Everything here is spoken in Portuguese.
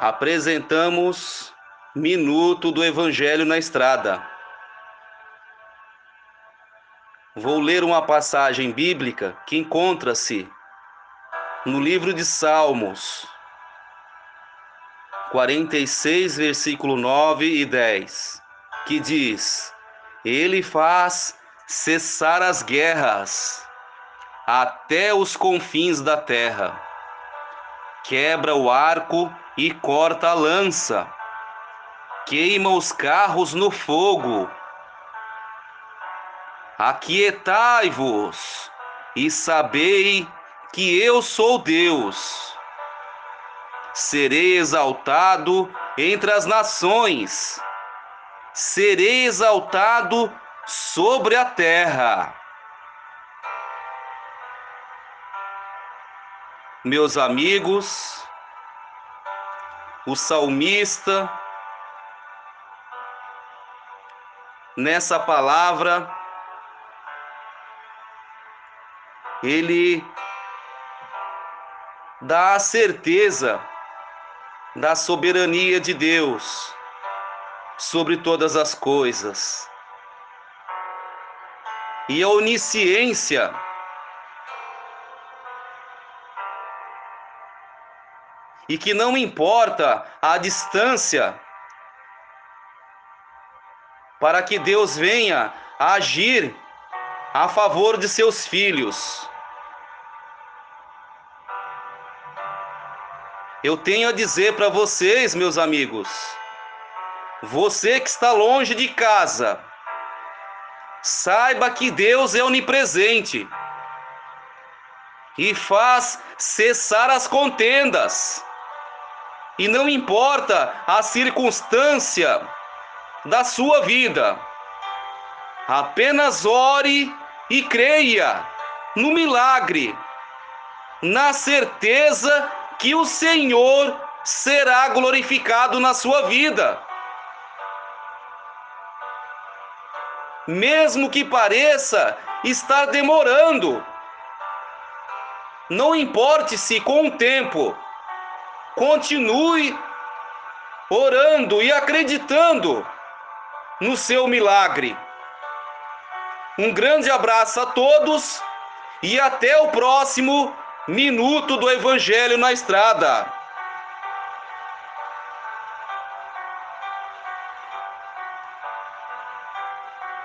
apresentamos Minuto do Evangelho na Estrada. Vou ler uma passagem bíblica que encontra-se no livro de Salmos, 46, versículo 9 e 10, que diz: Ele faz cessar as guerras até os confins da terra quebra o arco e corta a lança, queima os carros no fogo. Aquietai-vos e sabei que eu sou Deus. Serei exaltado entre as nações, serei exaltado sobre a terra. Meus amigos, o salmista, nessa palavra, ele dá a certeza da soberania de Deus sobre todas as coisas. E a onisciência e que não importa a distância para que Deus venha agir a favor de seus filhos. Eu tenho a dizer para vocês, meus amigos, você que está longe de casa, saiba que Deus é onipresente e faz cessar as contendas. E não importa a circunstância da sua vida, apenas ore e creia no milagre, na certeza que o Senhor será glorificado na sua vida. Mesmo que pareça estar demorando, não importe se com o tempo Continue orando e acreditando no seu milagre. Um grande abraço a todos e até o próximo Minuto do Evangelho na Estrada.